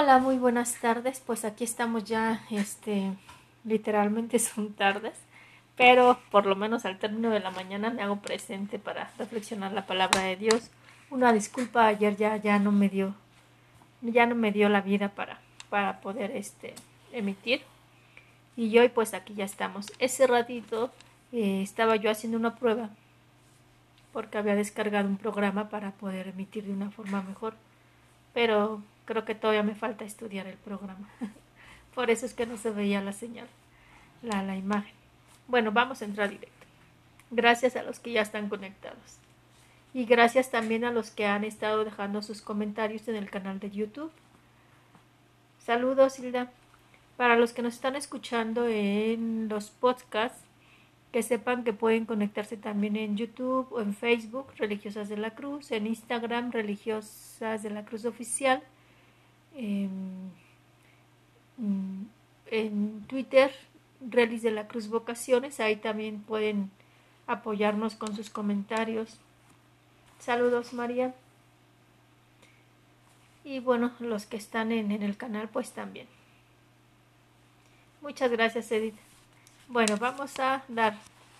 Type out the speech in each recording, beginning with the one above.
Hola, muy buenas tardes. Pues aquí estamos ya, este, literalmente son tardes, pero por lo menos al término de la mañana me hago presente para reflexionar la palabra de Dios. Una disculpa, ayer ya, ya no me dio, ya no me dio la vida para, para poder, este, emitir. Y hoy pues aquí ya estamos. Ese ratito eh, estaba yo haciendo una prueba porque había descargado un programa para poder emitir de una forma mejor. Pero creo que todavía me falta estudiar el programa. Por eso es que no se veía la señal, la, la imagen. Bueno, vamos a entrar directo. Gracias a los que ya están conectados. Y gracias también a los que han estado dejando sus comentarios en el canal de YouTube. Saludos, Hilda. Para los que nos están escuchando en los podcasts, que sepan que pueden conectarse también en YouTube o en Facebook, Religiosas de la Cruz, en Instagram, Religiosas de la Cruz Oficial en, en Twitter, Relis de la Cruz Vocaciones, ahí también pueden apoyarnos con sus comentarios. Saludos María. Y bueno, los que están en, en el canal pues también. Muchas gracias Edith. Bueno, vamos a dar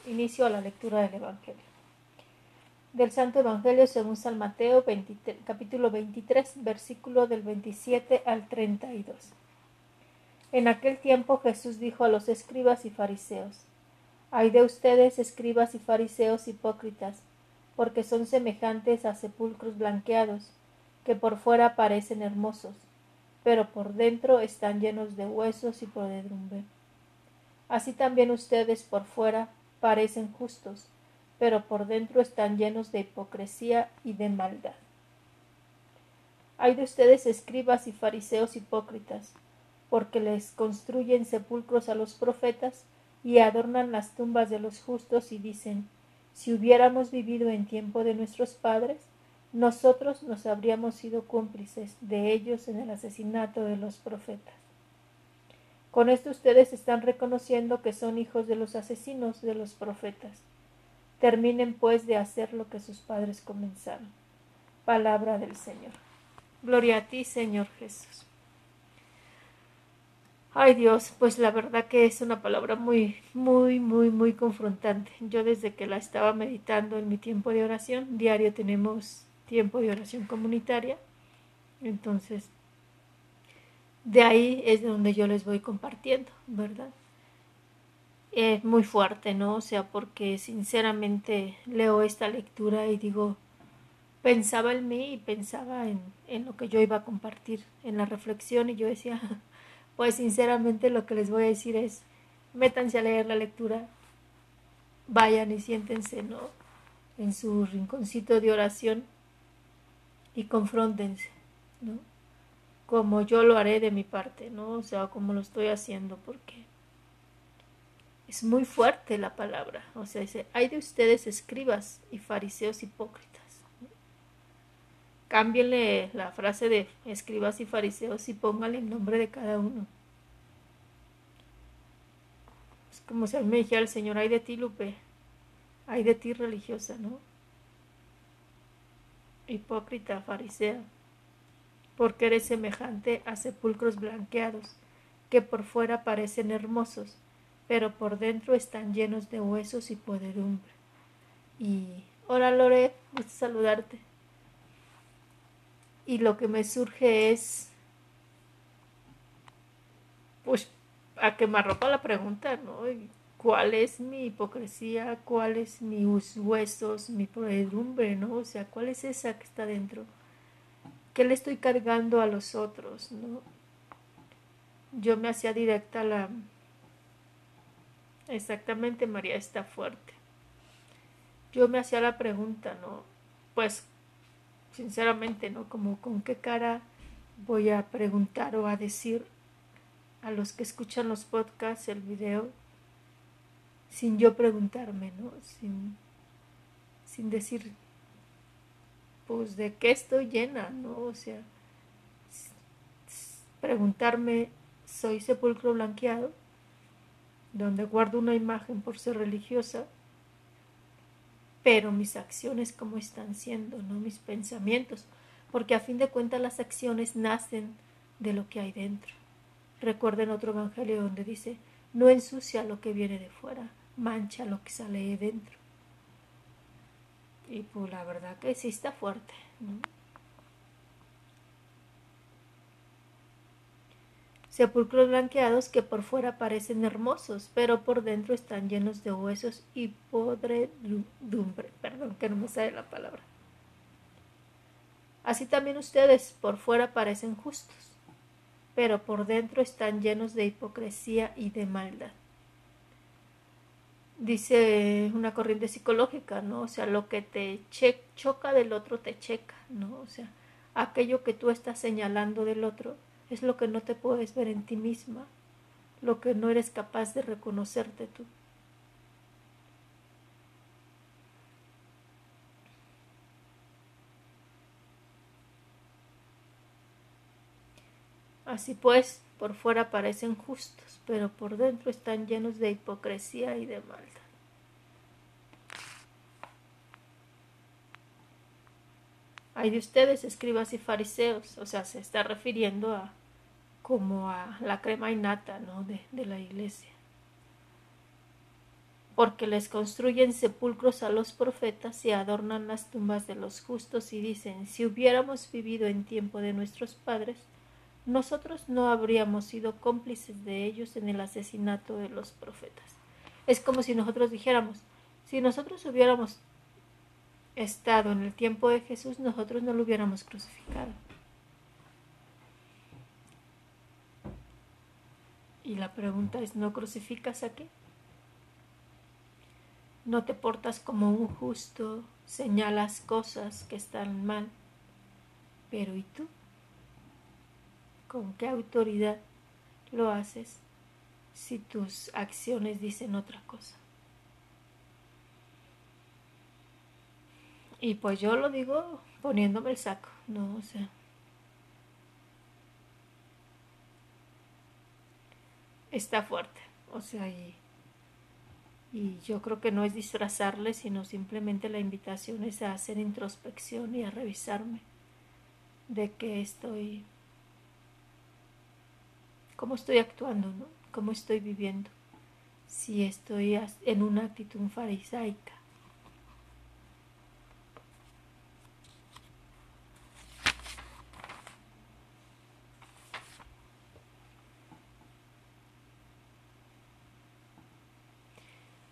inicio a la lectura del Evangelio del Santo Evangelio según San Mateo capítulo 23, versículo del 27 al 32. En aquel tiempo Jesús dijo a los escribas y fariseos, Hay de ustedes, escribas y fariseos hipócritas, porque son semejantes a sepulcros blanqueados, que por fuera parecen hermosos, pero por dentro están llenos de huesos y podredumbre. Así también ustedes por fuera parecen justos, pero por dentro están llenos de hipocresía y de maldad. Hay de ustedes escribas y fariseos hipócritas, porque les construyen sepulcros a los profetas y adornan las tumbas de los justos y dicen, si hubiéramos vivido en tiempo de nuestros padres, nosotros nos habríamos sido cómplices de ellos en el asesinato de los profetas. Con esto ustedes están reconociendo que son hijos de los asesinos de los profetas. Terminen pues de hacer lo que sus padres comenzaron. Palabra del Señor. Gloria a ti, Señor Jesús. Ay Dios, pues la verdad que es una palabra muy, muy, muy, muy confrontante. Yo desde que la estaba meditando en mi tiempo de oración, diario tenemos tiempo de oración comunitaria, entonces de ahí es donde yo les voy compartiendo, ¿verdad? Es muy fuerte, ¿no? O sea, porque sinceramente leo esta lectura y digo, pensaba en mí y pensaba en, en lo que yo iba a compartir en la reflexión y yo decía, pues sinceramente lo que les voy a decir es, métanse a leer la lectura, vayan y siéntense, ¿no? En su rinconcito de oración y confróntense, ¿no? Como yo lo haré de mi parte, ¿no? O sea, como lo estoy haciendo, porque es muy fuerte la palabra. O sea, dice, hay de ustedes escribas y fariseos hipócritas. Cámbienle la frase de escribas y fariseos y pónganle el nombre de cada uno. Es como si a mí me dijera el Señor, hay de ti, Lupe, hay de ti religiosa, ¿no? Hipócrita, farisea, porque eres semejante a sepulcros blanqueados, que por fuera parecen hermosos, pero por dentro están llenos de huesos y podredumbre. Y hola Lore, gusto saludarte. Y lo que me surge es, pues, a que me arropa la pregunta, ¿no? ¿Cuál es mi hipocresía? ¿Cuál es mis huesos, mi podredumbre, ¿no? O sea, ¿cuál es esa que está dentro? ¿Qué le estoy cargando a los otros, ¿no? Yo me hacía directa la, Exactamente, María está fuerte. Yo me hacía la pregunta, ¿no? Pues, sinceramente, ¿no? Como con qué cara voy a preguntar o a decir a los que escuchan los podcasts, el video, sin yo preguntarme, ¿no? Sin, sin decir, pues, de qué estoy llena, ¿no? O sea, preguntarme, ¿soy sepulcro blanqueado? Donde guardo una imagen por ser religiosa, pero mis acciones como están siendo, no mis pensamientos, porque a fin de cuentas las acciones nacen de lo que hay dentro. Recuerden otro evangelio donde dice, no ensucia lo que viene de fuera, mancha lo que sale de dentro. Y pues la verdad que sí está fuerte. Sepulcros blanqueados que por fuera parecen hermosos, pero por dentro están llenos de huesos y podredumbre. Perdón, que no me sale la palabra. Así también ustedes por fuera parecen justos, pero por dentro están llenos de hipocresía y de maldad. Dice una corriente psicológica, ¿no? O sea, lo que te choca del otro te checa, ¿no? O sea, aquello que tú estás señalando del otro es lo que no te puedes ver en ti misma, lo que no eres capaz de reconocerte tú. Así pues, por fuera parecen justos, pero por dentro están llenos de hipocresía y de maldad. Hay de ustedes, escribas y fariseos, o sea, se está refiriendo a como a la crema innata ¿no? de, de la iglesia. Porque les construyen sepulcros a los profetas y adornan las tumbas de los justos y dicen, si hubiéramos vivido en tiempo de nuestros padres, nosotros no habríamos sido cómplices de ellos en el asesinato de los profetas. Es como si nosotros dijéramos, si nosotros hubiéramos estado en el tiempo de Jesús, nosotros no lo hubiéramos crucificado. Y la pregunta es, ¿no crucificas a qué? No te portas como un justo, señalas cosas que están mal, pero ¿y tú? ¿Con qué autoridad lo haces si tus acciones dicen otra cosa? Y pues yo lo digo poniéndome el saco, ¿no? O sea. Está fuerte, o sea, y, y yo creo que no es disfrazarle, sino simplemente la invitación es a hacer introspección y a revisarme de qué estoy cómo estoy actuando, ¿no? cómo estoy viviendo, si estoy en una actitud farisaica.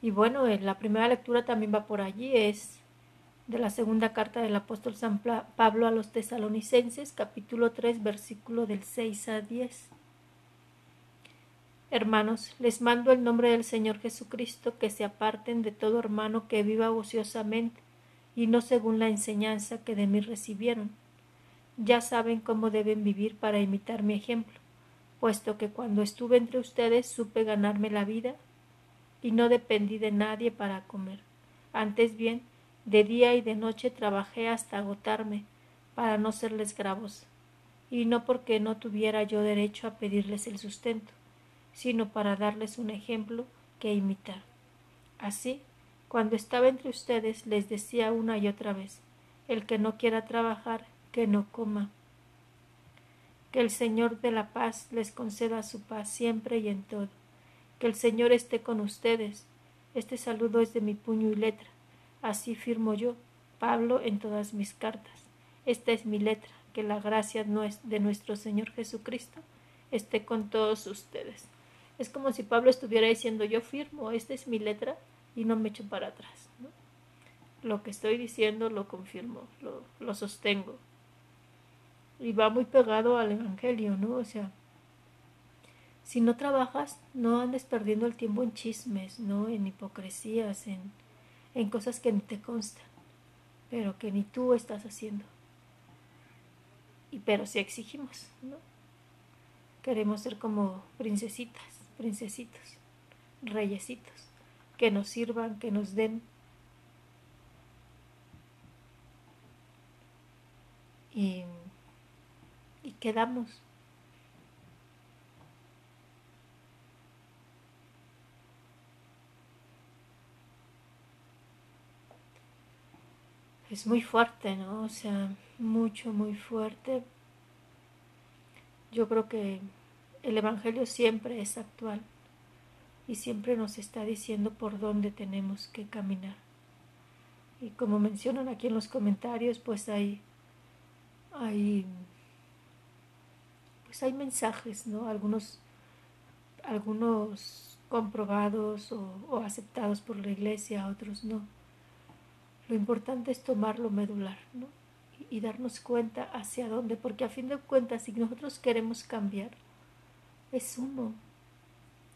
Y bueno, la primera lectura también va por allí, es de la segunda carta del apóstol San Pablo a los tesalonicenses, capítulo 3, versículo del 6 a 10. Hermanos, les mando el nombre del Señor Jesucristo que se aparten de todo hermano que viva ociosamente y no según la enseñanza que de mí recibieron. Ya saben cómo deben vivir para imitar mi ejemplo, puesto que cuando estuve entre ustedes supe ganarme la vida y no dependí de nadie para comer. Antes bien, de día y de noche trabajé hasta agotarme para no serles gravosa, y no porque no tuviera yo derecho a pedirles el sustento sino para darles un ejemplo que imitar. Así, cuando estaba entre ustedes, les decía una y otra vez, el que no quiera trabajar, que no coma. Que el Señor de la paz les conceda su paz siempre y en todo. Que el Señor esté con ustedes. Este saludo es de mi puño y letra. Así firmo yo, Pablo, en todas mis cartas. Esta es mi letra. Que la gracia de nuestro Señor Jesucristo esté con todos ustedes. Es como si Pablo estuviera diciendo yo firmo, esta es mi letra y no me echo para atrás. Lo que estoy diciendo lo confirmo, lo, lo sostengo. Y va muy pegado al Evangelio, ¿no? O sea, si no trabajas, no andes perdiendo el tiempo en chismes, ¿no? En hipocresías, en, en cosas que ni te constan, pero que ni tú estás haciendo. Y pero si exigimos, ¿no? Queremos ser como princesitas princesitos, reyesitos, que nos sirvan, que nos den. Y, y quedamos. Es muy fuerte, ¿no? O sea, mucho, muy fuerte yo creo que el Evangelio siempre es actual y siempre nos está diciendo por dónde tenemos que caminar. Y como mencionan aquí en los comentarios, pues hay, hay, pues hay mensajes, ¿no? Algunos, algunos comprobados o, aceptados por la iglesia, otros no. Lo importante es tomarlo medular, ¿no? Y, darnos cuenta hacia dónde, porque a fin de cuentas, si nosotros queremos cambiar, es uno.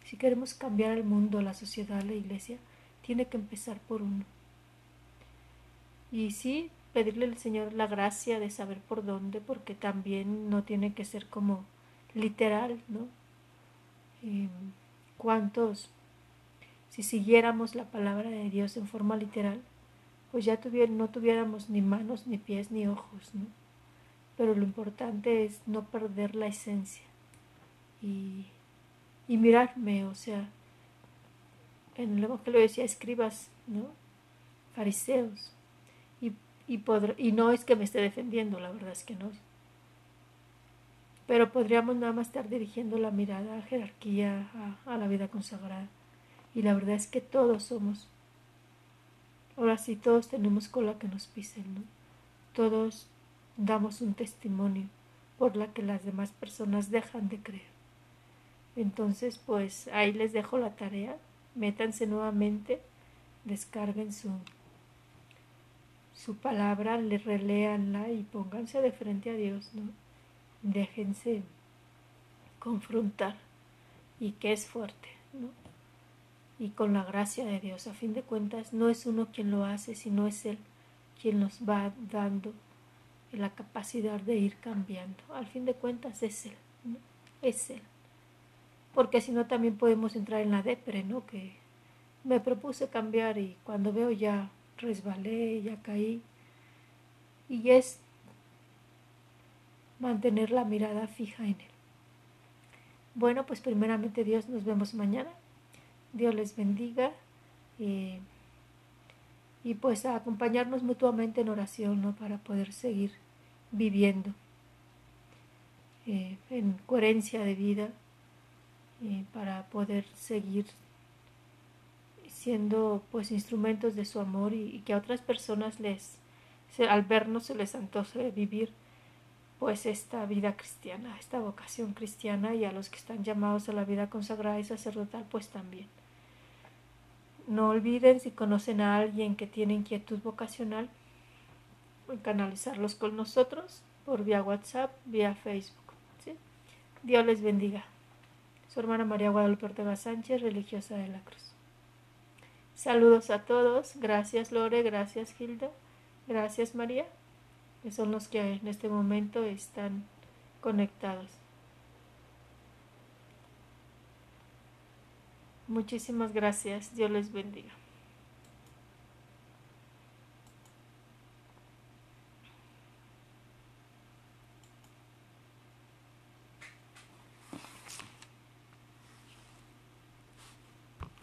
Si queremos cambiar el mundo, la sociedad, la iglesia, tiene que empezar por uno. Y sí, pedirle al Señor la gracia de saber por dónde, porque también no tiene que ser como literal, ¿no? ¿Cuántos, si siguiéramos la palabra de Dios en forma literal, pues ya no tuviéramos ni manos, ni pies, ni ojos, ¿no? Pero lo importante es no perder la esencia y, y mirarme, o sea, en el Evangelio decía escribas, ¿no? Fariseos, y, y no es que me esté defendiendo, la verdad es que no. Pero podríamos nada más estar dirigiendo la mirada a jerarquía, a, la vida consagrada. Y la verdad es que todos somos. Ahora sí, todos tenemos cola que nos pisen, ¿no? Todos damos un testimonio por la que las demás personas dejan de creer. Entonces, pues ahí les dejo la tarea. Métanse nuevamente, descarguen su su palabra, le releanla y pónganse de frente a Dios, ¿no? Déjense confrontar y que es fuerte. Y con la gracia de Dios, a fin de cuentas, no es uno quien lo hace, sino es Él quien nos va dando la capacidad de ir cambiando. Al fin de cuentas es Él. Es Él. Porque si no también podemos entrar en la depre, ¿no? Que me propuse cambiar y cuando veo ya resbalé, ya caí. Y es mantener la mirada fija en Él. Bueno, pues primeramente Dios, nos vemos mañana. Dios les bendiga. y pues a acompañarnos mutuamente en oración, ¿no? Para poder seguir viviendo eh, en coherencia de vida, y para poder seguir siendo pues instrumentos de su amor y, que a otras personas les al vernos se les antoje vivir pues esta vida cristiana, esta vocación cristiana y a los que están llamados a la vida consagrada y sacerdotal pues también. No olviden si conocen a alguien que tiene inquietud vocacional, canalizarlos con nosotros por vía WhatsApp, vía Facebook. Dios les bendiga. Su hermana María Guadalupe Ortega Sánchez, religiosa de la Cruz. Saludos a todos. Gracias Lore, gracias Hilda, gracias María, que son los que en este momento están conectados. Muchísimas gracias. Dios les bendiga.